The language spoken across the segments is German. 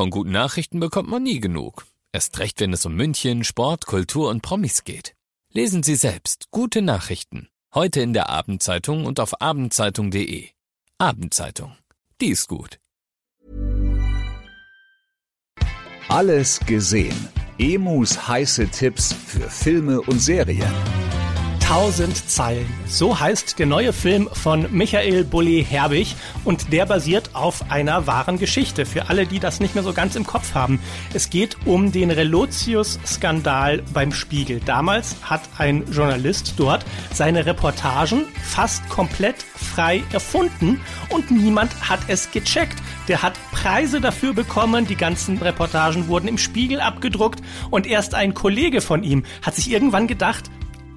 Von guten Nachrichten bekommt man nie genug. Erst recht, wenn es um München, Sport, Kultur und Promis geht. Lesen Sie selbst gute Nachrichten. Heute in der Abendzeitung und auf abendzeitung.de. Abendzeitung. Die ist gut. Alles gesehen. Emus heiße Tipps für Filme und Serien. 1000 Zeilen. So heißt der neue Film von Michael Bulli Herbig und der basiert auf einer wahren Geschichte. Für alle, die das nicht mehr so ganz im Kopf haben. Es geht um den Relotius-Skandal beim Spiegel. Damals hat ein Journalist dort seine Reportagen fast komplett frei erfunden und niemand hat es gecheckt. Der hat Preise dafür bekommen, die ganzen Reportagen wurden im Spiegel abgedruckt und erst ein Kollege von ihm hat sich irgendwann gedacht,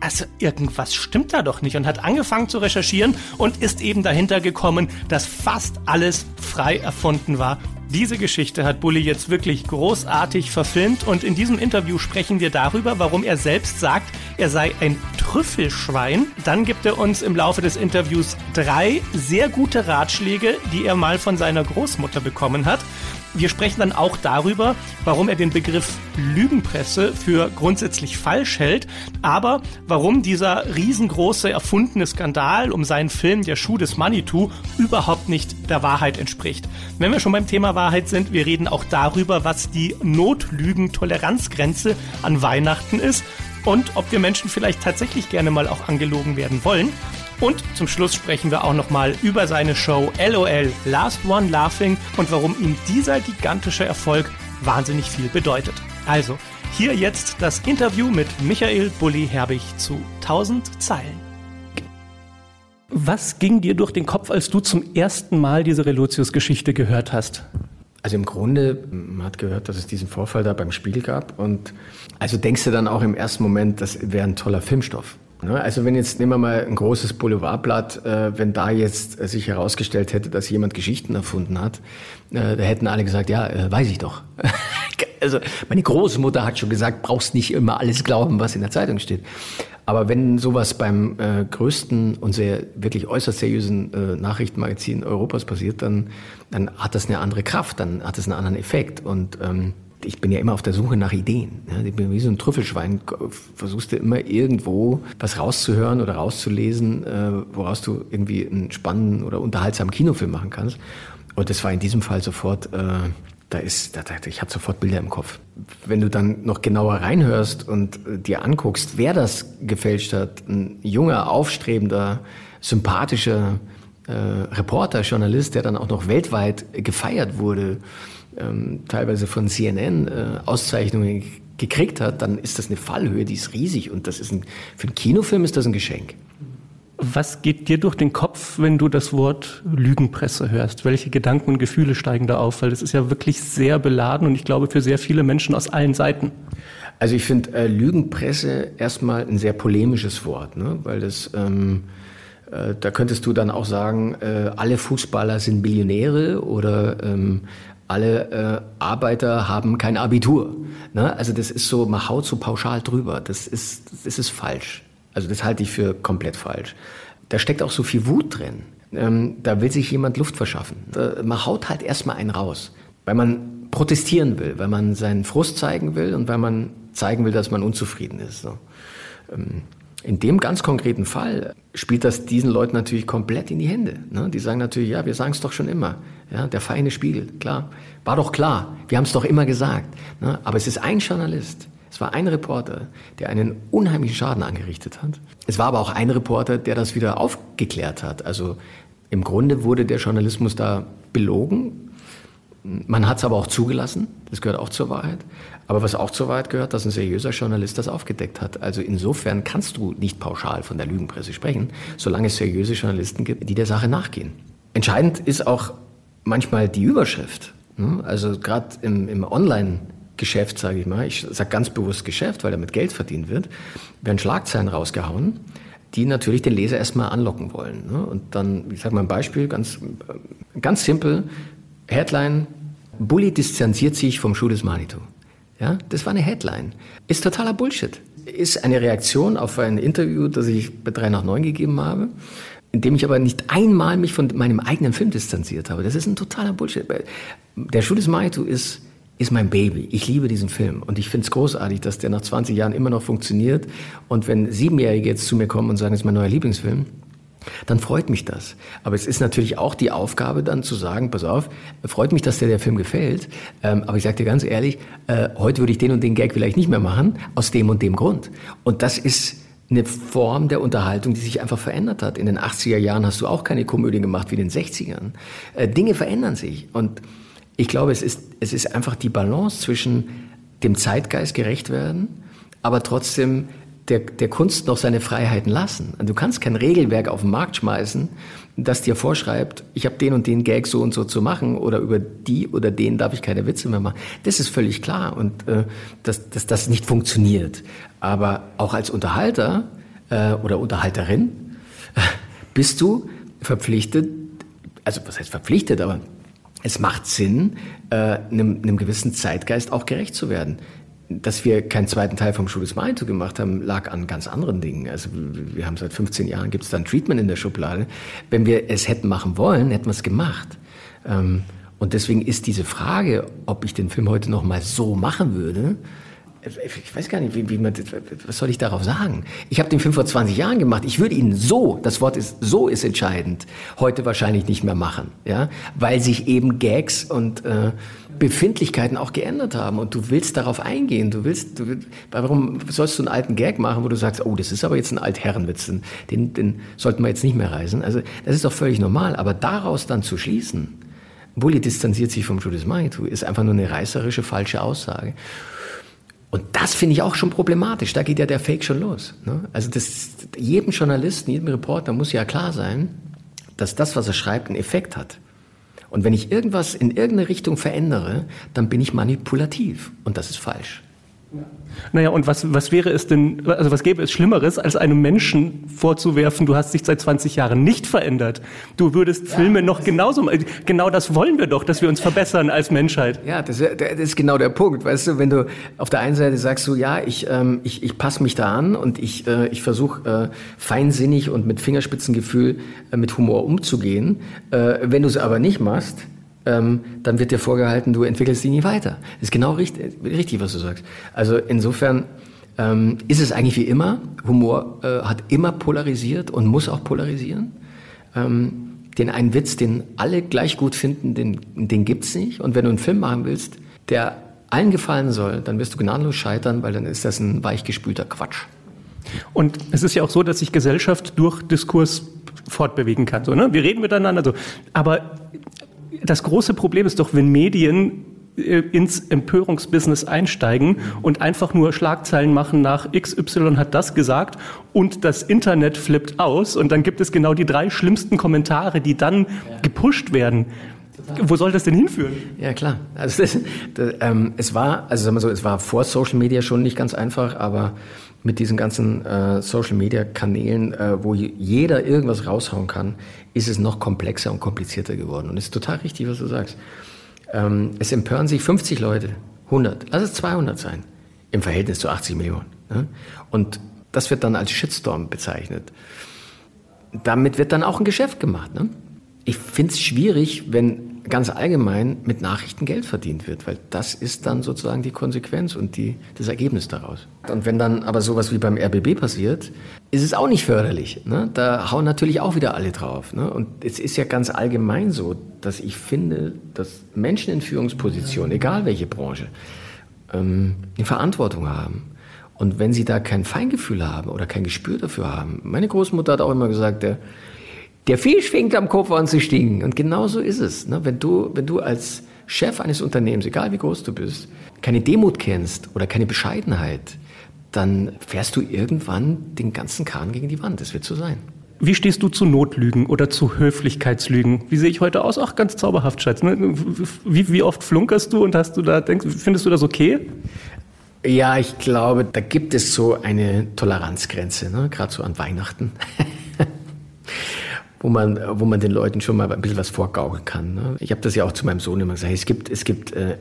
also irgendwas stimmt da doch nicht und hat angefangen zu recherchieren und ist eben dahinter gekommen, dass fast alles frei erfunden war. Diese Geschichte hat Bully jetzt wirklich großartig verfilmt und in diesem Interview sprechen wir darüber, warum er selbst sagt, er sei ein Trüffelschwein. Dann gibt er uns im Laufe des Interviews drei sehr gute Ratschläge, die er mal von seiner Großmutter bekommen hat. Wir sprechen dann auch darüber, warum er den Begriff Lügenpresse für grundsätzlich falsch hält, aber warum dieser riesengroße erfundene Skandal um seinen Film Der Schuh des Manitou überhaupt nicht der Wahrheit entspricht. Wenn wir schon beim Thema Wahrheit sind, wir reden auch darüber, was die Notlügen-Toleranzgrenze an Weihnachten ist und ob wir Menschen vielleicht tatsächlich gerne mal auch angelogen werden wollen. Und zum Schluss sprechen wir auch nochmal über seine Show LOL Last One Laughing und warum ihm dieser gigantische Erfolg wahnsinnig viel bedeutet. Also, hier jetzt das Interview mit Michael Bulli Herbig zu 1000 Zeilen. Was ging dir durch den Kopf, als du zum ersten Mal diese Relotius-Geschichte gehört hast? Also im Grunde, man hat gehört, dass es diesen Vorfall da beim Spiel gab und also denkst du dann auch im ersten Moment, das wäre ein toller Filmstoff. Ne? Also wenn jetzt, nehmen wir mal ein großes Boulevardblatt, äh, wenn da jetzt äh, sich herausgestellt hätte, dass jemand Geschichten erfunden hat, äh, da hätten alle gesagt, ja, weiß ich doch. also meine Großmutter hat schon gesagt, brauchst nicht immer alles glauben, was in der Zeitung steht. Aber wenn sowas beim äh, größten und sehr wirklich äußerst seriösen äh, Nachrichtenmagazin Europas passiert, dann, dann hat das eine andere Kraft, dann hat das einen anderen Effekt. Und ähm, ich bin ja immer auf der Suche nach Ideen. Ja, ich bin wie so ein Trüffelschwein. Versuchst du immer irgendwo was rauszuhören oder rauszulesen, äh, woraus du irgendwie einen spannenden oder unterhaltsamen Kinofilm machen kannst. Und das war in diesem Fall sofort, äh, da ist, da, ich hatte sofort Bilder im Kopf. Wenn du dann noch genauer reinhörst und äh, dir anguckst, wer das gefälscht hat, ein junger, aufstrebender, sympathischer äh, Reporter, Journalist, der dann auch noch weltweit gefeiert wurde, ähm, teilweise von CNN äh, Auszeichnungen gekriegt hat, dann ist das eine Fallhöhe, die ist riesig und das ist ein, für einen Kinofilm ist das ein Geschenk. Was geht dir durch den Kopf, wenn du das Wort Lügenpresse hörst? Welche Gedanken und Gefühle steigen da auf? Weil das ist ja wirklich sehr beladen und ich glaube für sehr viele Menschen aus allen Seiten. Also ich finde äh, Lügenpresse erstmal ein sehr polemisches Wort, ne? weil das ähm, äh, da könntest du dann auch sagen, äh, alle Fußballer sind Billionäre oder ähm, alle äh, Arbeiter haben kein Abitur. Ne? Also das ist so, man haut so pauschal drüber. Das ist, das ist falsch. Also das halte ich für komplett falsch. Da steckt auch so viel Wut drin. Ähm, da will sich jemand Luft verschaffen. Da, man haut halt erstmal einen raus, weil man protestieren will, weil man seinen Frust zeigen will und weil man zeigen will, dass man unzufrieden ist. So. Ähm, in dem ganz konkreten Fall spielt das diesen Leuten natürlich komplett in die Hände. Ne? Die sagen natürlich, ja, wir sagen es doch schon immer. Ja, der feine Spiegel, klar. War doch klar. Wir haben es doch immer gesagt. Ne? Aber es ist ein Journalist. Es war ein Reporter, der einen unheimlichen Schaden angerichtet hat. Es war aber auch ein Reporter, der das wieder aufgeklärt hat. Also im Grunde wurde der Journalismus da belogen. Man hat es aber auch zugelassen. Das gehört auch zur Wahrheit. Aber was auch zur Wahrheit gehört, dass ein seriöser Journalist das aufgedeckt hat. Also insofern kannst du nicht pauschal von der Lügenpresse sprechen, solange es seriöse Journalisten gibt, die der Sache nachgehen. Entscheidend ist auch manchmal die Überschrift. Ne? Also gerade im, im Online-Geschäft, sage ich mal, ich sage ganz bewusst Geschäft, weil damit Geld verdient wird, werden Schlagzeilen rausgehauen, die natürlich den Leser erstmal anlocken wollen. Ne? Und dann, ich sage mal ein Beispiel, ganz, ganz simpel, Headline, Bully distanziert sich vom Schuh des Manitou. Ja, das war eine Headline. Ist totaler Bullshit. Ist eine Reaktion auf ein Interview, das ich bei 3 nach 9 gegeben habe, in dem ich aber nicht einmal mich von meinem eigenen Film distanziert habe. Das ist ein totaler Bullshit. Der Schuh des Manitou ist ist mein Baby. Ich liebe diesen Film und ich finde es großartig, dass der nach 20 Jahren immer noch funktioniert. Und wenn Siebenjährige jetzt zu mir kommen und sagen, es ist mein neuer Lieblingsfilm, dann freut mich das. Aber es ist natürlich auch die Aufgabe dann zu sagen, pass auf, freut mich, dass dir der Film gefällt, ähm, aber ich sage dir ganz ehrlich, äh, heute würde ich den und den Gag vielleicht nicht mehr machen, aus dem und dem Grund. Und das ist eine Form der Unterhaltung, die sich einfach verändert hat. In den 80er Jahren hast du auch keine Komödie gemacht wie in den 60ern. Äh, Dinge verändern sich und ich glaube, es ist, es ist einfach die Balance zwischen dem Zeitgeist gerecht werden, aber trotzdem der, der Kunst noch seine Freiheiten lassen. Du kannst kein Regelwerk auf den Markt schmeißen, das dir vorschreibt, ich habe den und den Gag so und so zu machen oder über die oder den darf ich keine Witze mehr machen. Das ist völlig klar und äh, dass, dass das nicht funktioniert. Aber auch als Unterhalter äh, oder Unterhalterin bist du verpflichtet, also was heißt verpflichtet, aber es macht Sinn, äh, einem, einem gewissen Zeitgeist auch gerecht zu werden. Dass wir keinen zweiten Teil vom Schuh des Manitou gemacht haben, lag an ganz anderen Dingen. Also wir haben seit 15 Jahren gibt es dann Treatment in der Schublade. Wenn wir es hätten machen wollen, hätten wir es gemacht. Ähm, und deswegen ist diese Frage, ob ich den Film heute noch mal so machen würde, ich weiß gar nicht, wie, wie man, was soll ich darauf sagen? Ich habe den Film vor 20 Jahren gemacht. Ich würde ihn so, das Wort ist so ist entscheidend, heute wahrscheinlich nicht mehr machen, ja, weil sich eben Gags und äh, Befindlichkeiten auch geändert haben und du willst darauf eingehen. Du willst, du, warum sollst du einen alten Gag machen, wo du sagst, oh, das ist aber jetzt ein Altherrenwitz, den, den sollten wir jetzt nicht mehr reisen. Also das ist doch völlig normal. Aber daraus dann zu schließen, Bully distanziert sich vom Judas Manitou, ist einfach nur eine reißerische falsche Aussage. Und das finde ich auch schon problematisch. Da geht ja der Fake schon los. Ne? Also das, jedem Journalisten, jedem Reporter muss ja klar sein, dass das, was er schreibt, einen Effekt hat. Und wenn ich irgendwas in irgendeine Richtung verändere, dann bin ich manipulativ. Und das ist falsch. Naja, und was, was wäre es denn, also was gäbe es Schlimmeres, als einem Menschen vorzuwerfen, du hast dich seit 20 Jahren nicht verändert. Du würdest ja, Filme noch genauso, genau das wollen wir doch, dass wir uns verbessern als Menschheit. Ja, das, das ist genau der Punkt. Weißt du, wenn du auf der einen Seite sagst, so, ja, ich, ähm, ich, ich passe mich da an und ich, äh, ich versuche äh, feinsinnig und mit Fingerspitzengefühl äh, mit Humor umzugehen. Äh, wenn du es aber nicht machst, ähm, dann wird dir vorgehalten, du entwickelst dich nie weiter. Das ist genau richtig, richtig was du sagst. Also insofern ähm, ist es eigentlich wie immer, Humor äh, hat immer polarisiert und muss auch polarisieren. Ähm, den einen Witz, den alle gleich gut finden, den, den gibt's nicht. Und wenn du einen Film machen willst, der allen gefallen soll, dann wirst du gnadenlos scheitern, weil dann ist das ein weichgespülter Quatsch. Und es ist ja auch so, dass sich Gesellschaft durch Diskurs fortbewegen kann. So, ne? Wir reden miteinander. So. Aber das große Problem ist doch, wenn Medien äh, ins Empörungsbusiness einsteigen und einfach nur Schlagzeilen machen nach XY hat das gesagt und das Internet flippt aus und dann gibt es genau die drei schlimmsten Kommentare, die dann gepusht werden. Wo soll das denn hinführen? Ja klar, also das, das, ähm, es war, also sagen wir so, es war vor Social Media schon nicht ganz einfach, aber mit diesen ganzen äh, Social Media Kanälen, äh, wo jeder irgendwas raushauen kann, ist es noch komplexer und komplizierter geworden. Und es ist total richtig, was du sagst. Ähm, es empören sich 50 Leute, 100, lass es 200 sein, im Verhältnis zu 80 Millionen. Ne? Und das wird dann als Shitstorm bezeichnet. Damit wird dann auch ein Geschäft gemacht. Ne? Ich finde es schwierig, wenn ganz allgemein mit Nachrichten Geld verdient wird, weil das ist dann sozusagen die Konsequenz und die, das Ergebnis daraus. Und wenn dann aber sowas wie beim RBB passiert, ist es auch nicht förderlich. Ne? Da hauen natürlich auch wieder alle drauf. Ne? Und es ist ja ganz allgemein so, dass ich finde, dass Menschen in Führungspositionen, egal welche Branche, ähm, eine Verantwortung haben. Und wenn sie da kein Feingefühl haben oder kein Gespür dafür haben, meine Großmutter hat auch immer gesagt, der der Fisch fängt am Kopf an zu stinken. Und genau so ist es. Ne? Wenn, du, wenn du als Chef eines Unternehmens, egal wie groß du bist, keine Demut kennst oder keine Bescheidenheit, dann fährst du irgendwann den ganzen Kahn gegen die Wand. Das wird so sein. Wie stehst du zu Notlügen oder zu Höflichkeitslügen? Wie sehe ich heute aus? Ach, ganz zauberhaft, Schatz. Ne? Wie, wie oft flunkerst du und hast du da, denkst, findest du das okay? Ja, ich glaube, da gibt es so eine Toleranzgrenze, ne? gerade so an Weihnachten. wo man, wo man den Leuten schon mal ein bisschen was vorgaukeln kann. Ne? Ich habe das ja auch zu meinem Sohn immer gesagt. Es gibt, es gibt äh,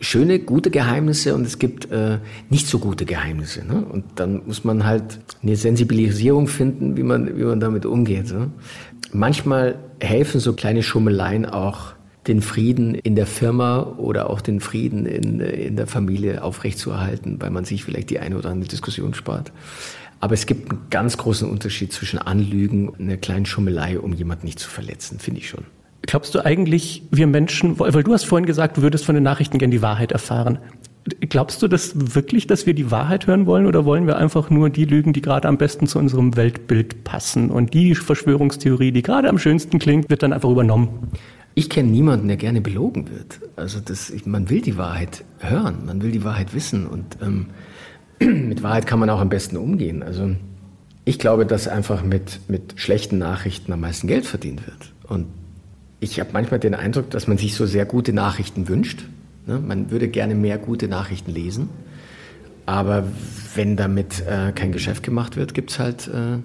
schöne, gute Geheimnisse und es gibt äh, nicht so gute Geheimnisse. Ne? Und dann muss man halt eine Sensibilisierung finden, wie man, wie man damit umgeht. Ne? Manchmal helfen so kleine Schummeleien auch, den Frieden in der Firma oder auch den Frieden in, in der Familie aufrechtzuerhalten, weil man sich vielleicht die eine oder andere Diskussion spart. Aber es gibt einen ganz großen Unterschied zwischen Anlügen und einer kleinen Schummelei, um jemanden nicht zu verletzen, finde ich schon. Glaubst du eigentlich, wir Menschen, weil du hast vorhin gesagt, du würdest von den Nachrichten gerne die Wahrheit erfahren. Glaubst du das wirklich, dass wir die Wahrheit hören wollen oder wollen wir einfach nur die Lügen, die gerade am besten zu unserem Weltbild passen? Und die Verschwörungstheorie, die gerade am schönsten klingt, wird dann einfach übernommen? Ich kenne niemanden, der gerne belogen wird. Also das, man will die Wahrheit hören, man will die Wahrheit wissen und ähm, mit Wahrheit kann man auch am besten umgehen. Also ich glaube, dass einfach mit, mit schlechten Nachrichten am meisten Geld verdient wird. Und ich habe manchmal den Eindruck, dass man sich so sehr gute Nachrichten wünscht. Ne? Man würde gerne mehr gute Nachrichten lesen. Aber wenn damit äh, kein Geschäft gemacht wird, gibt es halt äh,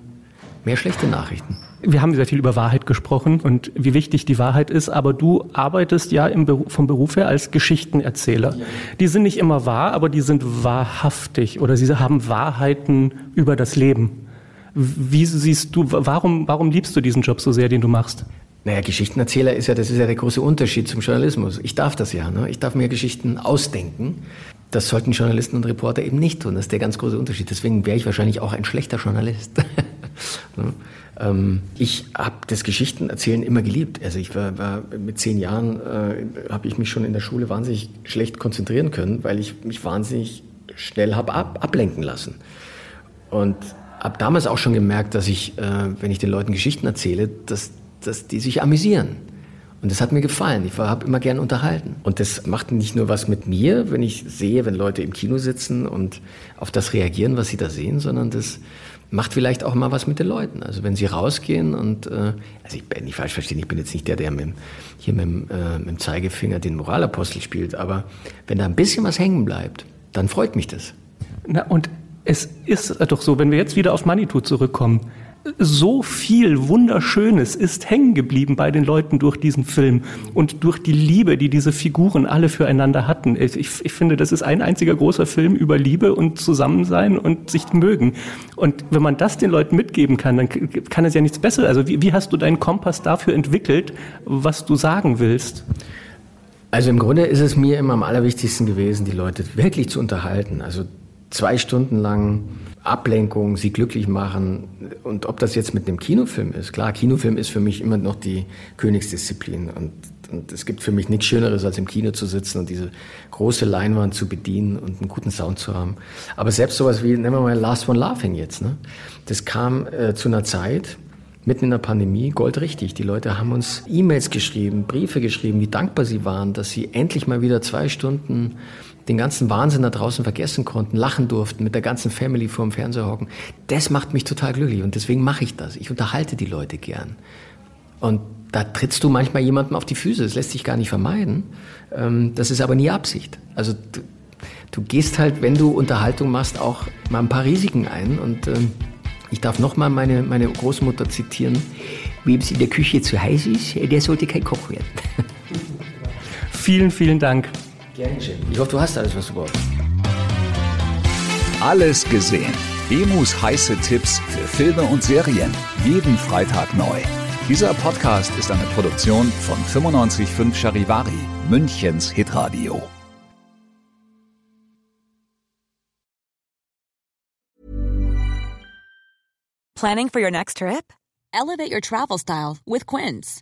mehr schlechte Nachrichten. Wir haben sehr viel über Wahrheit gesprochen und wie wichtig die Wahrheit ist, aber du arbeitest ja Beruf, vom Beruf her als Geschichtenerzähler. Die sind nicht immer wahr, aber die sind wahrhaftig oder sie haben Wahrheiten über das Leben. Wie siehst du, warum, warum liebst du diesen Job so sehr, den du machst? Naja, Geschichtenerzähler ist ja, das ist ja der große Unterschied zum Journalismus. Ich darf das ja, ne? ich darf mir Geschichten ausdenken. Das sollten Journalisten und Reporter eben nicht tun. Das ist der ganz große Unterschied. Deswegen wäre ich wahrscheinlich auch ein schlechter Journalist. ne? ähm, ich habe das Geschichtenerzählen immer geliebt. Also ich war, war mit zehn Jahren äh, habe ich mich schon in der Schule wahnsinnig schlecht konzentrieren können, weil ich mich wahnsinnig schnell habe ab, ablenken lassen. Und habe damals auch schon gemerkt, dass ich, äh, wenn ich den Leuten Geschichten erzähle, dass dass die sich amüsieren. Und das hat mir gefallen. Ich habe immer gern unterhalten. Und das macht nicht nur was mit mir, wenn ich sehe, wenn Leute im Kino sitzen und auf das reagieren, was sie da sehen, sondern das macht vielleicht auch mal was mit den Leuten. Also wenn sie rausgehen und, äh, also ich bin nicht falsch verstehen, ich bin jetzt nicht der, der mit, hier mit, äh, mit dem Zeigefinger den Moralapostel spielt, aber wenn da ein bisschen was hängen bleibt, dann freut mich das. Na, und es ist doch so, wenn wir jetzt wieder auf Manitou zurückkommen, so viel Wunderschönes ist hängen geblieben bei den Leuten durch diesen Film und durch die Liebe, die diese Figuren alle füreinander hatten. Ich, ich, finde, das ist ein einziger großer Film über Liebe und Zusammensein und sich mögen. Und wenn man das den Leuten mitgeben kann, dann kann es ja nichts Besseres. Also wie, wie hast du deinen Kompass dafür entwickelt, was du sagen willst? Also im Grunde ist es mir immer am allerwichtigsten gewesen, die Leute wirklich zu unterhalten. Also zwei Stunden lang Ablenkung, sie glücklich machen. Und ob das jetzt mit einem Kinofilm ist, klar, Kinofilm ist für mich immer noch die Königsdisziplin. Und, und es gibt für mich nichts Schöneres, als im Kino zu sitzen und diese große Leinwand zu bedienen und einen guten Sound zu haben. Aber selbst sowas wie, nehmen wir mal Last One Laughing jetzt, ne? das kam äh, zu einer Zeit, mitten in der Pandemie, goldrichtig. Die Leute haben uns E-Mails geschrieben, Briefe geschrieben, wie dankbar sie waren, dass sie endlich mal wieder zwei Stunden den ganzen Wahnsinn da draußen vergessen konnten, lachen durften, mit der ganzen Family vor dem Fernseher hocken. Das macht mich total glücklich und deswegen mache ich das. Ich unterhalte die Leute gern. Und da trittst du manchmal jemandem auf die Füße. Das lässt sich gar nicht vermeiden. Ähm, das ist aber nie Absicht. Also du, du gehst halt, wenn du Unterhaltung machst, auch mal ein paar Risiken ein. Und ähm, ich darf nochmal meine, meine Großmutter zitieren. Wem es in der Küche zu heiß ist, der sollte kein Koch werden. vielen, vielen Dank. Gern geschehen. Ich hoffe, du hast alles, was du brauchst. Alles gesehen. Emus heiße Tipps für Filme und Serien. Jeden Freitag neu. Dieser Podcast ist eine Produktion von 955 Charivari, Münchens Hitradio. Planning for your next trip? Elevate your travel style with Quince.